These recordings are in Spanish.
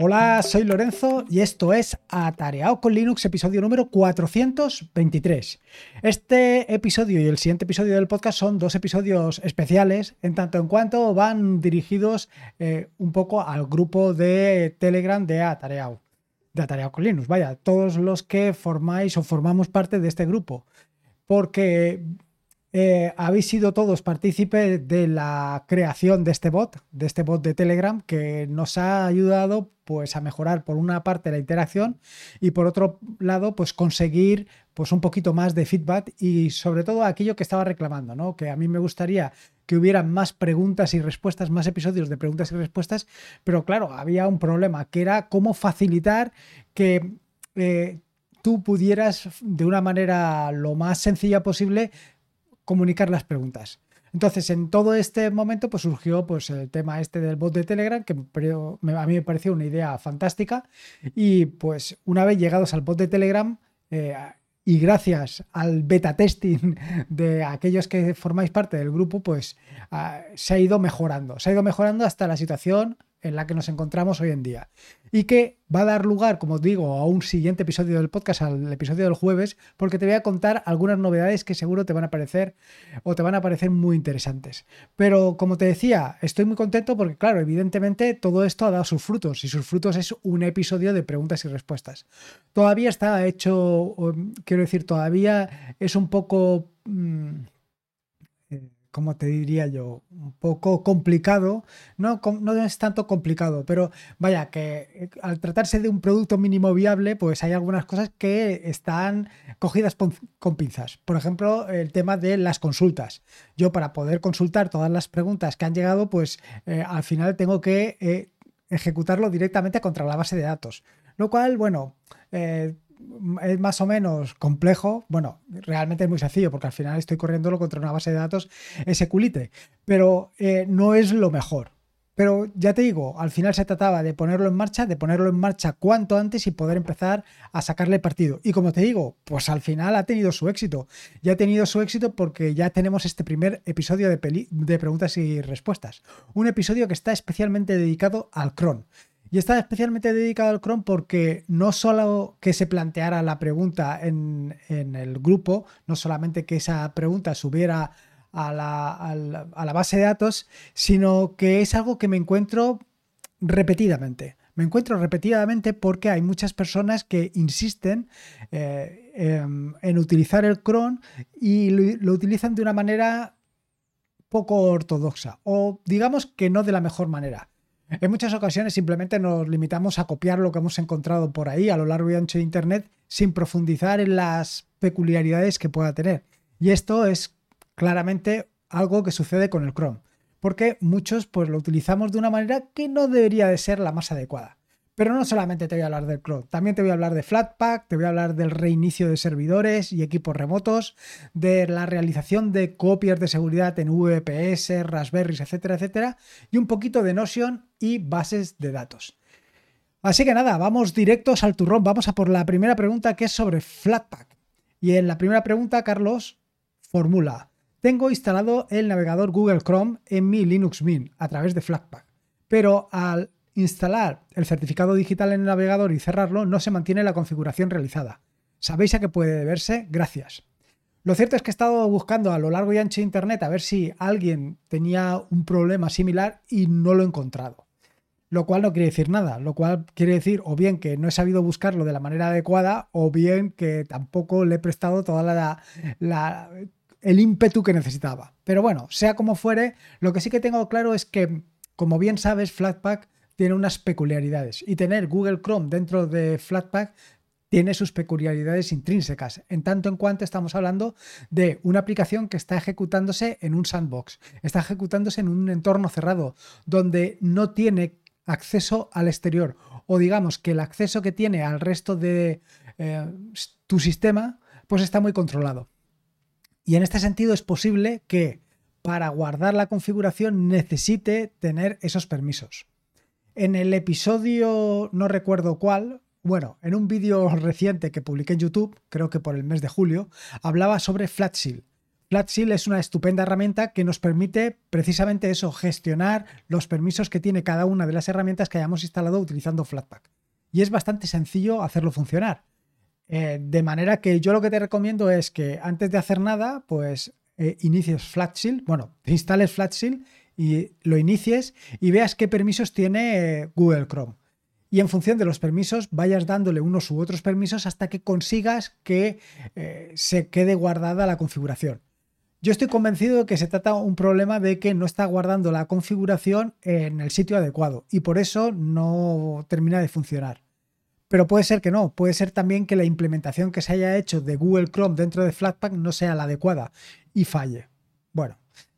Hola, soy Lorenzo y esto es Atareado con Linux, episodio número 423. Este episodio y el siguiente episodio del podcast son dos episodios especiales, en tanto en cuanto van dirigidos eh, un poco al grupo de Telegram de Atareado, de Atareado con Linux. Vaya, todos los que formáis o formamos parte de este grupo, porque eh, habéis sido todos partícipes de la creación de este bot, de este bot de Telegram, que nos ha ayudado pues a mejorar por una parte la interacción y por otro lado pues conseguir pues un poquito más de feedback y sobre todo aquello que estaba reclamando, ¿no? Que a mí me gustaría que hubiera más preguntas y respuestas, más episodios de preguntas y respuestas, pero claro, había un problema que era cómo facilitar que eh, tú pudieras de una manera lo más sencilla posible comunicar las preguntas. Entonces, en todo este momento, pues surgió pues, el tema este del bot de Telegram, que a mí me pareció una idea fantástica. Y pues una vez llegados al bot de Telegram, eh, y gracias al beta testing de aquellos que formáis parte del grupo, pues ah, se ha ido mejorando. Se ha ido mejorando hasta la situación en la que nos encontramos hoy en día. Y que va a dar lugar, como digo, a un siguiente episodio del podcast, al episodio del jueves, porque te voy a contar algunas novedades que seguro te van a parecer o te van a parecer muy interesantes. Pero como te decía, estoy muy contento porque, claro, evidentemente todo esto ha dado sus frutos y sus frutos es un episodio de preguntas y respuestas. Todavía está hecho, quiero decir, todavía es un poco... Mm, como te diría yo? Un poco complicado. No, no es tanto complicado, pero vaya, que eh, al tratarse de un producto mínimo viable, pues hay algunas cosas que están cogidas con pinzas. Por ejemplo, el tema de las consultas. Yo para poder consultar todas las preguntas que han llegado, pues eh, al final tengo que eh, ejecutarlo directamente contra la base de datos. Lo cual, bueno, es más o menos complejo. Bueno, realmente es muy sencillo porque al final estoy corriéndolo contra una base de datos SQLite, pero eh, no es lo mejor. Pero ya te digo, al final se trataba de ponerlo en marcha, de ponerlo en marcha cuanto antes y poder empezar a sacarle partido. Y como te digo, pues al final ha tenido su éxito. Ya ha tenido su éxito porque ya tenemos este primer episodio de, de preguntas y respuestas. Un episodio que está especialmente dedicado al cron. Y está especialmente dedicado al Chrome porque no solo que se planteara la pregunta en, el grupo, no solamente que esa pregunta subiera a la, a la, base de datos, sino que es algo que me encuentro repetidamente. Me encuentro repetidamente porque hay muchas personas que insisten eh, em, en, utilizar el cron y lo, utilizan de una manera poco ortodoxa o digamos que no de la mejor manera. En muchas ocasiones simplemente nos limitamos a copiar lo que hemos encontrado por ahí a lo largo y ancho de Internet sin profundizar en las peculiaridades que pueda tener. Y esto es claramente algo que sucede con el Chrome, porque muchos pues lo utilizamos de una manera que no debería de ser la más adecuada. Pero no solamente te voy a hablar del cloud, también te voy a hablar de Flatpak, te voy a hablar del reinicio de servidores y equipos remotos, de la realización de copias de seguridad en VPS, Raspberries, etcétera, etcétera, y un poquito de Notion y bases de datos. Así que nada, vamos directos al turrón, vamos a por la primera pregunta que es sobre Flatpak. Y en la primera pregunta, Carlos formula, tengo instalado el navegador Google Chrome en mi Linux Mint a través de Flatpak, pero al instalar el certificado digital en el navegador y cerrarlo, no se mantiene la configuración realizada. ¿Sabéis a qué puede deberse? Gracias. Lo cierto es que he estado buscando a lo largo y ancho de Internet a ver si alguien tenía un problema similar y no lo he encontrado. Lo cual no quiere decir nada, lo cual quiere decir o bien que no he sabido buscarlo de la manera adecuada o bien que tampoco le he prestado toda la, el ímpetu que necesitaba. Pero bueno, sea como fuere, lo que sí que tengo claro es que, como bien sabes, Flatpak tiene unas peculiaridades y tener Google Chrome dentro de Flatpak tiene sus peculiaridades intrínsecas, en tanto en cuanto estamos hablando de una aplicación que está ejecutándose en un sandbox, está ejecutándose en un entorno cerrado, donde no tiene acceso al exterior, o digamos que el acceso que tiene al resto de eh, tu sistema, pues está muy controlado. Y en este sentido es posible que para guardar la configuración necesite tener esos permisos. En el episodio, no recuerdo cuál, bueno, en un vídeo reciente que publiqué en YouTube, creo que por el mes de julio, hablaba sobre Flatsil. Flatsil es una estupenda herramienta que nos permite precisamente eso, gestionar los permisos que tiene cada una de las herramientas que hayamos instalado utilizando Flatpak. Y es bastante sencillo hacerlo funcionar. Eh, de manera que yo lo que te recomiendo es que antes de hacer nada, pues eh, inicies Flatsil, bueno, instales Flatsil y lo inicies y veas qué permisos tiene eh, Google Chrome. Y en función de los permisos vayas dándole unos u otros permisos hasta que consigas que se quede guardada la configuración. Yo estoy convencido de que se trata un problema de que no está guardando la configuración en el sitio adecuado y por eso no termina de funcionar. Pero puede ser que no, puede ser también que la implementación que se haya hecho de Google Chrome dentro de Flatpak no sea la adecuada y falle.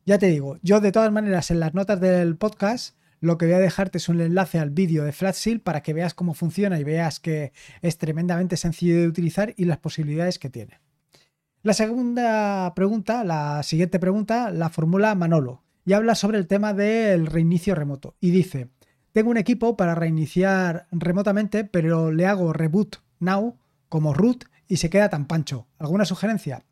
Ya te digo, yo de todas maneras en las notas del podcast lo que voy a dejarte es un enlace al vídeo de FlatSeal para que veas cómo funciona y veas que es tremendamente sencillo de utilizar y las posibilidades que tiene. La segunda pregunta, la siguiente pregunta, la formula Manolo y habla sobre el tema del reinicio remoto y dice, tengo un equipo para reiniciar remotamente, pero le hago reboot now como root y se queda tan pancho. ¿Alguna sugerencia?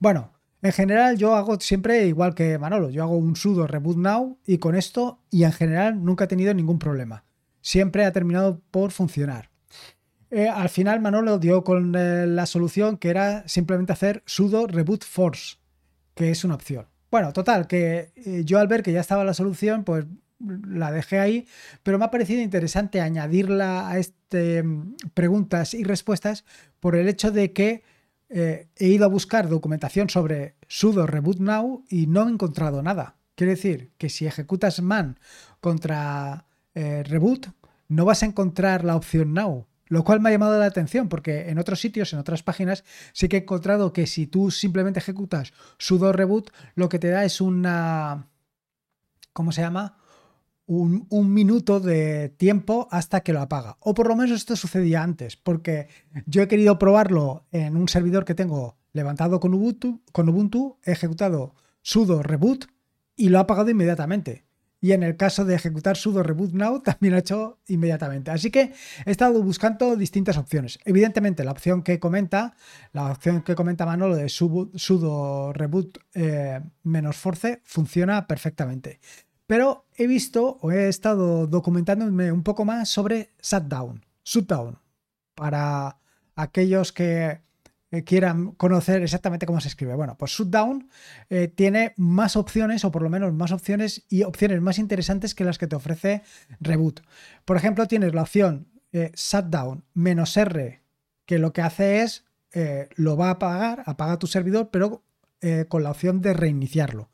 Bueno, en general yo hago siempre igual que Manolo, yo hago un sudo reboot now y con esto y en general nunca he tenido ningún problema. Siempre ha terminado por funcionar. Eh, al final Manolo dio con eh, la solución que era simplemente hacer sudo reboot force, que es una opción. Bueno, total, que eh, yo al ver que ya estaba la solución, pues la dejé ahí, pero me ha parecido interesante añadirla a este mm, preguntas y respuestas por el hecho de que eh, he ido a buscar documentación sobre sudo reboot now y no he encontrado nada. Quiere decir que si ejecutas man contra eh, reboot, no vas a encontrar la opción now. Lo cual me ha llamado la atención porque en otros sitios, en otras páginas, sí que he encontrado que si tú simplemente ejecutas sudo reboot, lo que te da es una... ¿Cómo se llama? Un, minuto de tiempo hasta que lo apaga. O por lo menos esto sucedía antes, porque yo he querido probarlo en un servidor que tengo levantado con Ubuntu, con Ubuntu he ejecutado sudo reboot y lo ha apagado inmediatamente. Y en el caso de ejecutar sudo reboot now también ha hecho inmediatamente. Así que he estado buscando distintas opciones. Evidentemente la opción que comenta, la opción que comenta Manolo de sudo, reboot eh, menos force funciona perfectamente. Pero he visto o he estado documentándome un poco más sobre Shutdown, Shutdown, para aquellos que quieran conocer exactamente cómo se escribe. Bueno, pues Shutdown eh, tiene más opciones, o por lo menos más opciones y opciones más interesantes que las que te ofrece Reboot. Por ejemplo, tienes la opción eh, Shutdown menos R, que lo que hace es eh, lo va a apagar, apaga tu servidor, pero con la opción de reiniciarlo.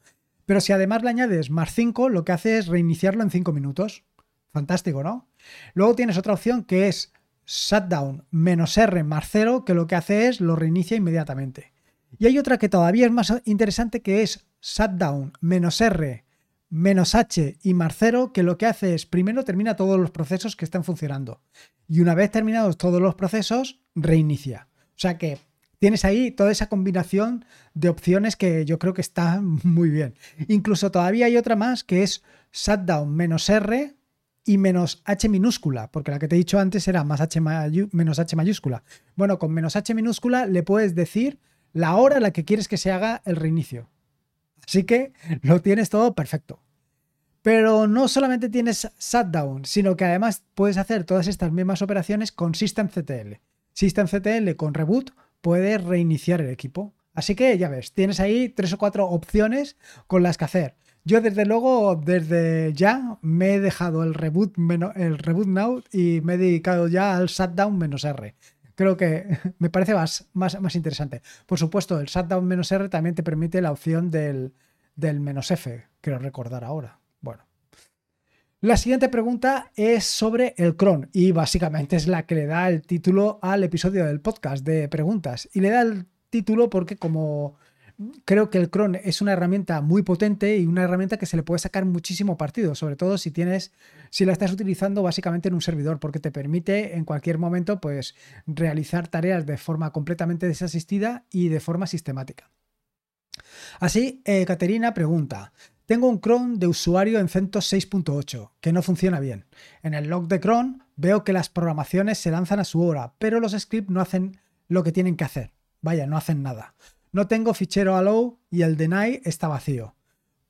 Pero si además le añades más 5, lo que hace es reiniciarlo en 5 minutos. Fantástico, ¿no? Luego tienes otra opción que es shutdown menos R más 0, que lo que hace es lo reinicia inmediatamente. Y hay otra que todavía es más interesante que es shutdown menos R menos H y más 0, que lo que hace es primero termina todos los procesos que están funcionando. Y una vez terminados todos los procesos, reinicia. O sea que tienes ahí toda esa combinación de opciones que yo creo que está muy bien. Incluso todavía hay otra más que es shutdown menos R y menos H minúscula, porque la que te he dicho antes era más H menos H mayúscula. Bueno, con menos H minúscula le puedes decir la hora a la que quieres que se haga el reinicio. Así que lo tienes todo perfecto. Pero no solamente tienes shutdown, sino que además puedes hacer todas estas mismas operaciones con systemctl. Systemctl con reboot puedes reiniciar el equipo. Así que ya ves, tienes ahí tres o cuatro opciones con las que hacer. Yo desde luego, desde ya, me he dejado el reboot, el reboot now y me he dedicado ya al shutdown menos R. Creo que me parece más, más, más interesante. Por supuesto, el shutdown menos R también te permite la opción del, del menos F, quiero recordar ahora. La siguiente pregunta es sobre el cron y básicamente es la que le da el título al episodio del podcast de preguntas. Y le da el título porque como creo que el cron es una herramienta muy potente y una herramienta que se le puede sacar muchísimo partido, sobre todo si tienes, si la estás utilizando básicamente en un servidor, porque te permite en cualquier momento pues realizar tareas de forma completamente desasistida y de forma sistemática. Así, eh, Caterina pregunta, tengo un cron de usuario en CentOS 6.8 que no funciona bien. En el log de cron veo que las programaciones se lanzan a su hora, pero los scripts no hacen lo que tienen que hacer. Vaya, no hacen nada. No tengo fichero allow y el deny está vacío.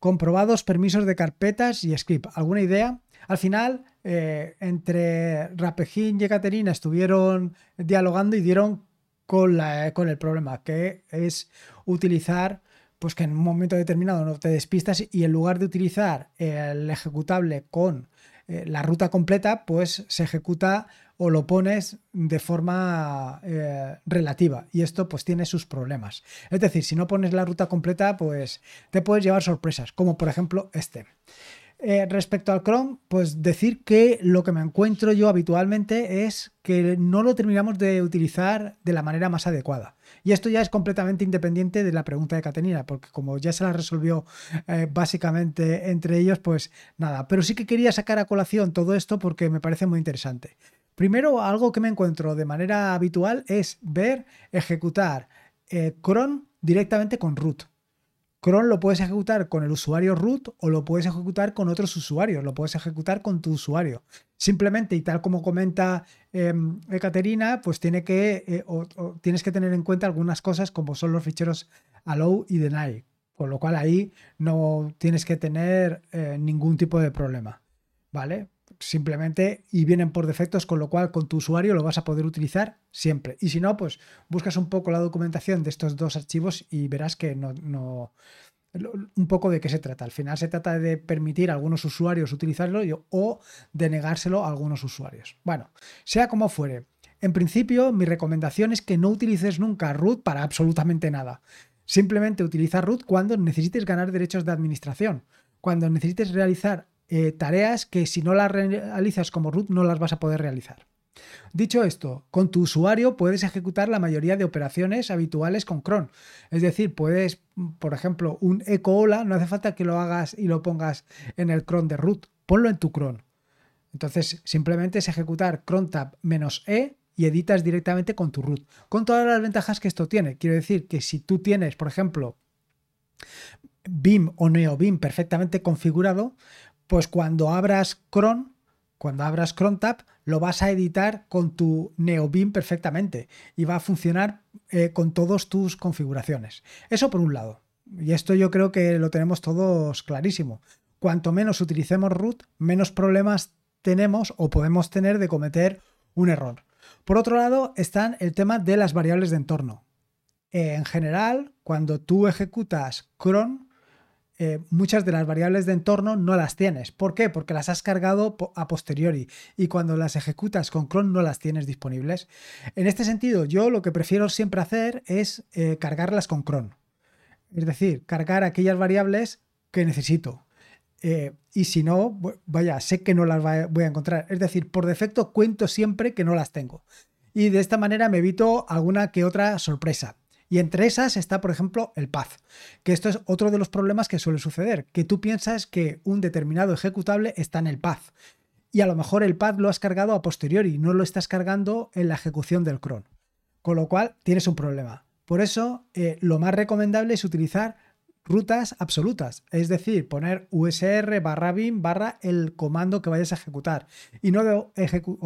Comprobados permisos de carpetas y script. ¿Alguna idea? Al final, eh, entre Rapejín y Ekaterina estuvieron dialogando y dieron con, con el problema, que es utilizar pues que en un momento determinado no te despistas y en lugar de utilizar el ejecutable con eh, la ruta completa, pues se ejecuta o lo pones de forma eh, relativa y esto pues tiene sus problemas. Es decir, si no pones la ruta completa, pues te puedes llevar sorpresas, como por ejemplo este. Eh, respecto al Chrome, pues decir que lo que me encuentro yo habitualmente es que no lo terminamos de utilizar de la manera más adecuada. Y esto ya es completamente independiente de la pregunta de Catenina, porque como ya se la resolvió eh, básicamente entre ellos, pues nada. Pero sí que quería sacar a colación todo esto porque me parece muy interesante. Primero, algo que me encuentro de manera habitual es ver ejecutar eh, cron directamente con root. Cron lo puedes ejecutar con el usuario root o lo puedes ejecutar con otros usuarios, lo puedes ejecutar con tu usuario. Simplemente, y tal como comenta eh, Ekaterina, pues tiene que, eh, tienes que tener en cuenta algunas cosas como son los ficheros allow y deny, con lo cual ahí no tienes que tener eh, ningún tipo de problema. ¿Vale? Simplemente y vienen por defectos, con lo cual con tu usuario lo vas a poder utilizar siempre. Y si no, pues buscas un poco la documentación de estos dos archivos y verás que no, no un poco de qué se trata. Al final se trata de permitir a algunos usuarios utilizarlo o de negárselo a algunos usuarios. Bueno, sea como fuere. En principio, mi recomendación es que no utilices nunca root para absolutamente nada. Simplemente utiliza root cuando necesites ganar derechos de administración, cuando necesites realizar eh, tareas que si no las realizas como root no las vas a poder realizar. Dicho esto, con tu usuario puedes ejecutar la mayoría de operaciones habituales con cron. Es decir, puedes, por ejemplo, un eco hola, no hace falta que lo hagas y lo pongas en el cron de root, ponlo en tu cron. Entonces, simplemente es ejecutar cron tab e y editas directamente con tu root. Con todas las ventajas que esto tiene. Quiero decir que si tú tienes, por ejemplo, BIM o NeoBIM perfectamente configurado, pues cuando abras cron, cuando abras CronTab, lo vas a editar con tu NeoBeam perfectamente y va a funcionar eh, con todas tus configuraciones. Eso por un lado. Y esto yo creo que lo tenemos todos clarísimo. Cuanto menos utilicemos root, menos problemas tenemos o podemos tener de cometer un error. Por otro lado, está el tema de las variables de entorno. en general, cuando tú ejecutas cron, eh, muchas de las variables de entorno no las tienes. ¿Por qué? Porque las has cargado a posteriori y cuando las ejecutas con cron no las tienes disponibles. En este sentido, yo lo que prefiero siempre hacer es eh, cargarlas con cron. Es decir, cargar aquellas variables que necesito. Eh, y si no, vaya, sé que no las voy a encontrar. Es decir, por defecto cuento siempre que no las tengo. Y de esta manera me evito alguna que otra sorpresa. Y entre esas está, por ejemplo, el path, que esto es otro de los problemas que suele suceder, que tú piensas que un determinado ejecutable está en el path y a lo mejor el path lo has cargado a posteriori, no lo estás cargando en la ejecución del cron. Con lo cual tienes un problema. Por eso, eh, lo más recomendable es utilizar rutas absolutas, es decir, poner usr barra bin barra el comando que vayas a ejecutar y no,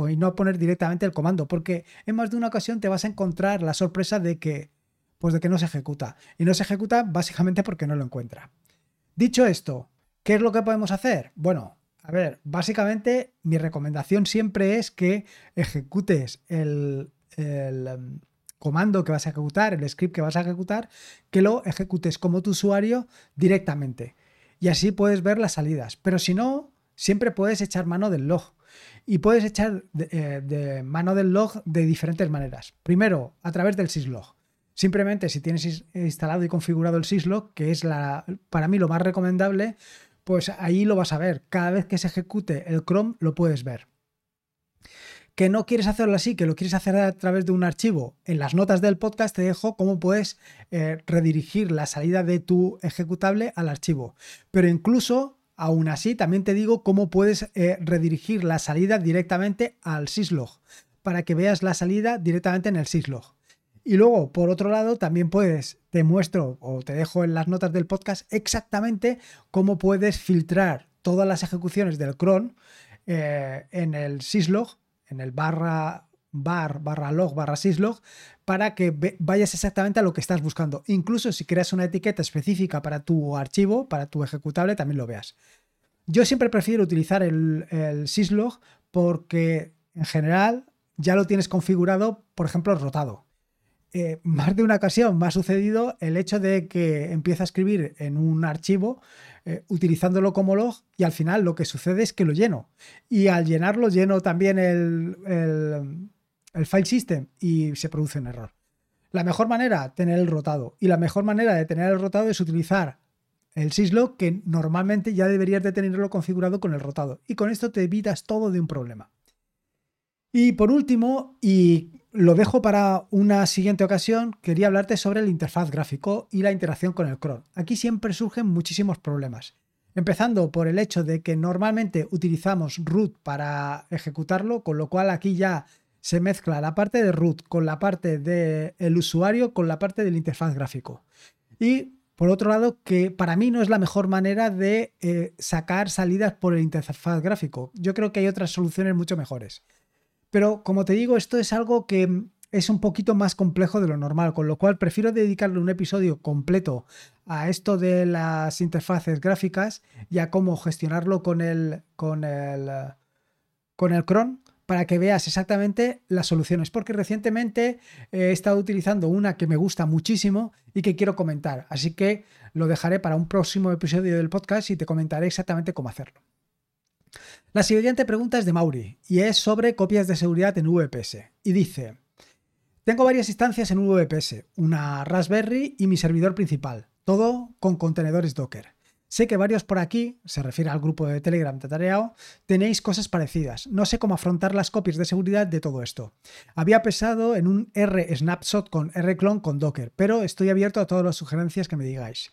y no poner directamente el comando, porque en más de una ocasión te vas a encontrar la sorpresa de que pues de que no se ejecuta. Y no se ejecuta básicamente porque no lo encuentra. Dicho esto, ¿qué es lo que podemos hacer? Bueno, a ver, básicamente mi recomendación siempre es que ejecutes el, em, comando que vas a ejecutar, el script que vas a ejecutar, que lo ejecutes como tu usuario directamente. Y así puedes ver las salidas. Pero si no, siempre puedes echar mano del log. Y puedes echar de, eh, mano del log de diferentes maneras. Primero, a través del syslog. Simplemente si tienes instalado y configurado el syslog, que es la, para mí lo más recomendable, pues ahí lo vas a ver. Cada vez que se ejecute el Chrome lo puedes ver. Que no quieres hacerlo así, que lo quieres hacer a través de un archivo. En las notas del podcast te dejo cómo puedes eh, redirigir la salida de tu ejecutable al archivo. Pero incluso, aún así, también te digo cómo puedes eh, redirigir la salida directamente al syslog, para que veas la salida directamente en el syslog. Y luego, por otro lado, también puedes, te muestro o te dejo en las notas del podcast exactamente cómo puedes filtrar todas las ejecuciones del cron eh, en el syslog, en el barra bar barra log barra syslog para que vayas exactamente a lo que estás buscando. Incluso si creas una etiqueta específica para tu archivo, para tu ejecutable, también lo veas. Yo siempre prefiero utilizar el, el syslog porque en general ya lo tienes configurado, por ejemplo, rotado. Eh, más de una ocasión me ha sucedido el hecho de que empiezo a escribir en un archivo eh, utilizándolo como log y al final lo que sucede es que lo lleno. Y al llenarlo lleno también el, el, file system y se produce un error. La mejor manera, tener el rotado. Y la mejor manera de tener el rotado es utilizar el syslog que normalmente ya deberías de tenerlo configurado con el rotado. Y con esto te evitas todo de un problema. Y por último, y lo dejo para una siguiente ocasión, quería hablarte sobre el interfaz gráfico y la interacción con el cron. Aquí siempre surgen muchísimos problemas. Empezando por el hecho de que normalmente utilizamos root para ejecutarlo, con lo cual aquí ya se mezcla la parte de root con la parte del usuario con la parte del interfaz gráfico. Y por otro lado, que para mí no es la mejor manera de eh, sacar salidas por el interfaz gráfico. Yo creo que hay otras soluciones mucho mejores. Pero como te digo, esto es algo que es un poquito más complejo de lo normal, con lo cual prefiero dedicarle un episodio completo a esto de las interfaces gráficas y a cómo gestionarlo con el, con el, con el cron para que veas exactamente las soluciones, porque recientemente he estado utilizando una que me gusta muchísimo y que quiero comentar, así que lo dejaré para un próximo episodio del podcast y te comentaré exactamente cómo hacerlo. La siguiente pregunta es de Mauri y es sobre copias de seguridad en VPS. Y dice, tengo varias instancias en VPS, una Raspberry y mi servidor principal, todo con contenedores Docker. Sé que varios por aquí, se refiere al grupo de Telegram Tatareao, tenéis cosas parecidas. No sé cómo afrontar las copias de seguridad de todo esto. Había pensado en un R snapshot con R clone con Docker, pero estoy abierto a todas las sugerencias que me digáis.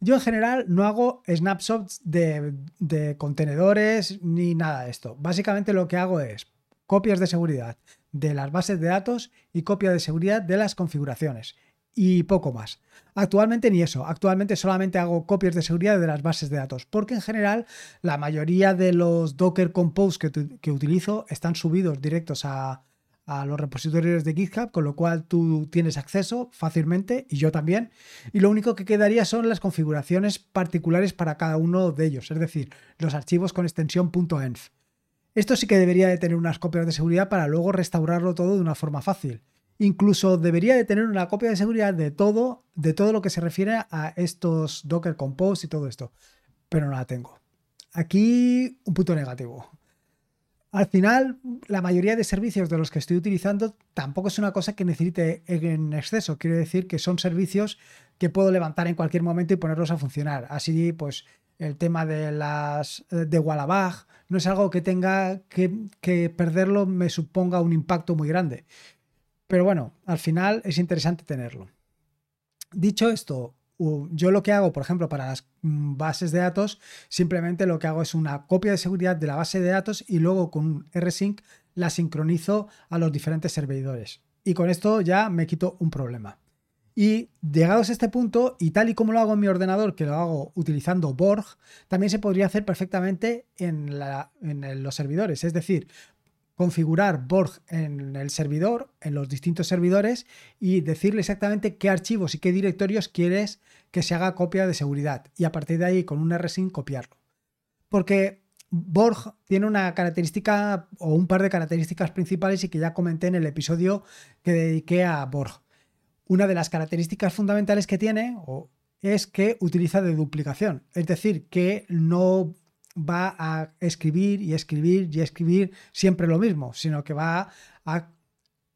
Yo en general no hago snapshots de, contenedores ni nada de esto. Básicamente lo que hago es copias de seguridad de las bases de datos y copia de seguridad de las configuraciones y poco más. Actualmente ni eso, actualmente solamente hago copias de seguridad de las bases de datos, porque en general la mayoría de los Docker Compose que utilizo están subidos directos a, a los repositorios de GitHub, con lo cual tú tienes acceso fácilmente y yo también. Y lo único que quedaría son las configuraciones particulares para cada uno de ellos, es decir, los archivos con extensión .env. Esto sí que debería de tener unas copias de seguridad para luego restaurarlo todo de una forma fácil. Incluso debería de tener una copia de seguridad de todo, de todo lo que se refiere a estos Docker Compose y todo esto. Pero no la tengo. Aquí un punto negativo. Al final, la mayoría de servicios de los que estoy utilizando tampoco es una cosa que necesite en exceso. Quiero decir que son servicios que puedo levantar en cualquier momento y ponerlos a funcionar. Así, pues, el tema de las de Wallabag no es algo que tenga que, que perderlo me suponga un impacto muy grande. Pero bueno, al final es interesante tenerlo. Dicho esto, yo lo que hago, por ejemplo, para las mm, bases de datos, simplemente lo que hago es una copia de seguridad de la base de datos y luego con un rsync la sincronizo a los diferentes servidores. Y con esto ya me quito un problema. Y llegados a este punto, y tal y como lo hago en mi ordenador, que lo hago utilizando Borg, también se podría hacer perfectamente en, en los servidores. Es decir, configurar Borg en el servidor, en los distintos servidores y decirle exactamente qué archivos y qué directorios quieres que se haga copia de seguridad y a partir de ahí con un rsync copiarlo. Porque Borg tiene una característica o un par de características principales y que ya comenté en el episodio que dediqué a Borg. Una de las características fundamentales que tiene es que utiliza deduplicación, es decir, que no va a escribir y escribir y escribir siempre lo mismo, sino que va a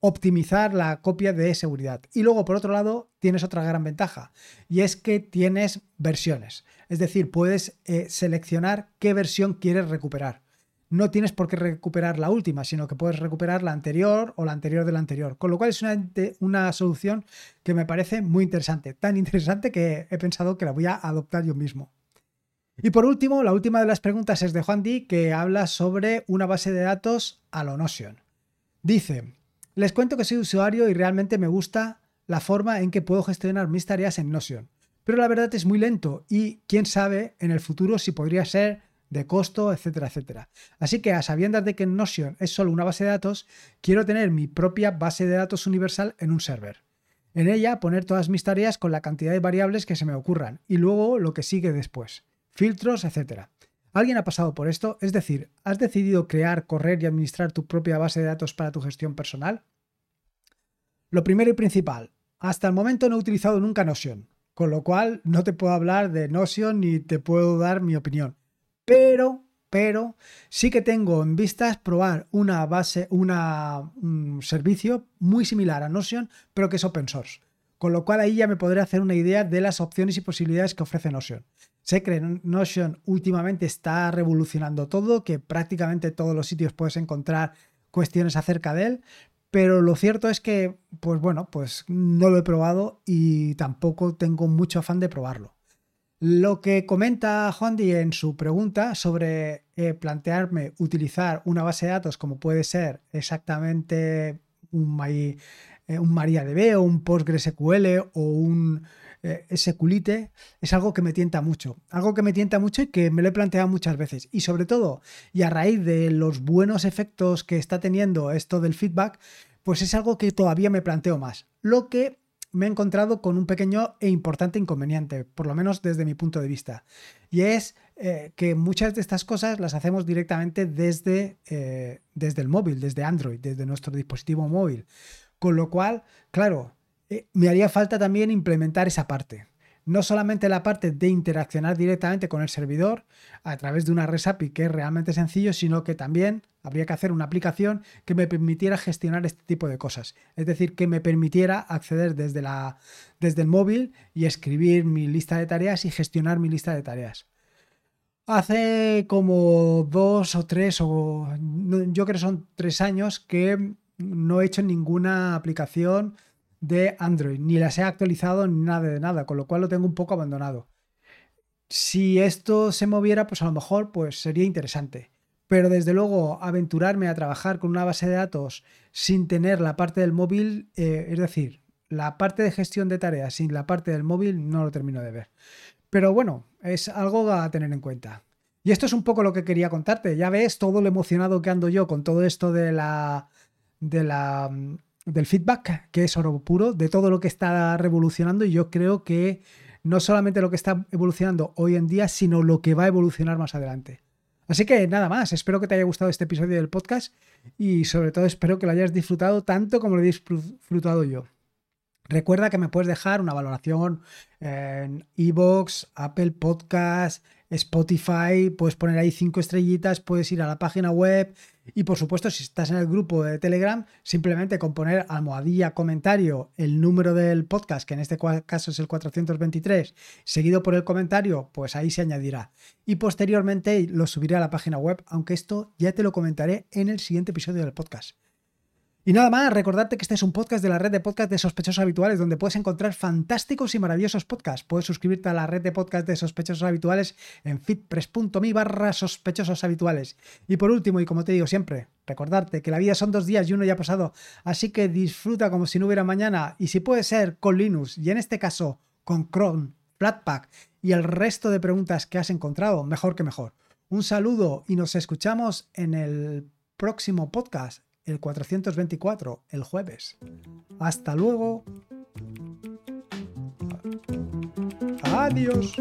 optimizar la copia de seguridad. Y luego, por otro lado, tienes otra gran ventaja, y es que tienes versiones. Es decir, puedes eh, seleccionar qué versión quieres recuperar. No tienes por qué recuperar la última, sino que puedes recuperar la anterior o la anterior de la anterior. Con lo cual es una, una solución que me parece muy interesante. Tan interesante que he pensado que la voy a adoptar yo mismo. Y por último, la última de las preguntas es de Juan Di, que habla sobre una base de datos a lo Notion. Dice, les cuento que soy usuario y realmente me gusta la forma en que puedo gestionar mis tareas en Notion, pero la verdad es muy lento y quién sabe en el futuro si podría ser de costo, etcétera, etcétera. Así que a sabiendas de que Notion es solo una base de datos, quiero tener mi propia base de datos universal en un server. En ella poner todas mis tareas con la cantidad de variables que se me ocurran y luego lo que sigue después, filtros, etcétera. ¿Alguien ha pasado por esto? Es decir, ¿has decidido crear, correr y administrar tu propia base de datos para tu gestión personal? Lo primero y principal, hasta el momento no he utilizado nunca Notion, con lo cual no te puedo hablar de Notion ni te puedo dar mi opinión. Pero, pero sí que tengo en vistas probar una base, un servicio muy similar a Notion, pero que es open source. Con lo cual ahí ya me podré hacer una idea de las opciones y posibilidades que ofrece Notion. Que Notion últimamente está revolucionando todo, que prácticamente todos los sitios puedes encontrar cuestiones acerca de él, pero lo cierto es que, pues bueno, pues no lo he probado y tampoco tengo mucho afán de probarlo. Lo que comenta Hondi en su pregunta sobre eh, plantearme utilizar una base de datos como puede ser exactamente un, eh, un MariaDB o un PostgreSQL o un eh, SQLite es algo que me tienta mucho. Algo que me tienta mucho y que me lo he planteado muchas veces. Y sobre todo, y a raíz de los buenos efectos que está teniendo esto del feedback, pues es algo que todavía me planteo más. Lo que me he encontrado con un pequeño e importante inconveniente, por lo menos desde mi punto de vista. Y es eh, que muchas de estas cosas las hacemos directamente desde, eh, desde el móvil, desde Android, desde nuestro dispositivo móvil. Con lo cual, claro, eh, me haría falta también implementar esa parte. No solamente la parte de interaccionar directamente con el servidor a través de una REST API, que es realmente sencillo, sino que también habría que hacer una aplicación que me permitiera gestionar este tipo de cosas. Es decir, que me permitiera acceder desde, la, desde el móvil y escribir mi lista de tareas y gestionar mi lista de tareas. Hace como dos o tres, o yo creo que son tres años que no he hecho ninguna aplicación de Android, ni las he actualizado ni nada de nada, con lo cual lo tengo un poco abandonado. Si esto se moviera, pues a lo mejor pues sería interesante. Pero desde luego, aventurarme a trabajar con una base de datos sin tener la parte del móvil, eh, es decir, la parte de gestión de tareas sin la parte del móvil, no lo termino de ver. Pero bueno, es algo a tener en cuenta. Y esto es un poco lo que quería contarte. Ya ves todo lo emocionado que ando yo con todo esto de la, de la del feedback, que es oro puro, de todo lo que está revolucionando y yo creo que no solamente lo que está evolucionando hoy en día, sino lo que va a evolucionar más adelante. Así que nada más, espero que te haya gustado este episodio del podcast y sobre todo espero que lo hayas disfrutado tanto como lo he disfrutado yo. Recuerda que me puedes dejar una valoración en Evox, Apple Podcast, Spotify, puedes poner ahí cinco estrellitas, puedes ir a la página web y por supuesto si estás en el grupo de Telegram, simplemente con poner almohadilla comentario el número del podcast, que en este caso es el 423, seguido por el comentario, pues ahí se añadirá. Y posteriormente lo subiré a la página web, aunque esto ya te lo comentaré en el siguiente episodio del podcast. Y nada más, recordarte que este es un podcast de la red de podcast de sospechosos habituales, donde puedes encontrar fantásticos y maravillosos podcasts. Puedes suscribirte a la red de podcast de sospechosos habituales en fitpress.me barra sospechosos habituales. Y por último, y como te digo siempre, recordarte que la vida son dos días y uno ya ha pasado, así que disfruta como si no hubiera mañana, y si puede ser con Linux, y en este caso con Chrome, Flatpak y el resto de preguntas que has encontrado, mejor que mejor. Un saludo y nos escuchamos en el próximo podcast el 424, el jueves. Hasta luego. Adiós.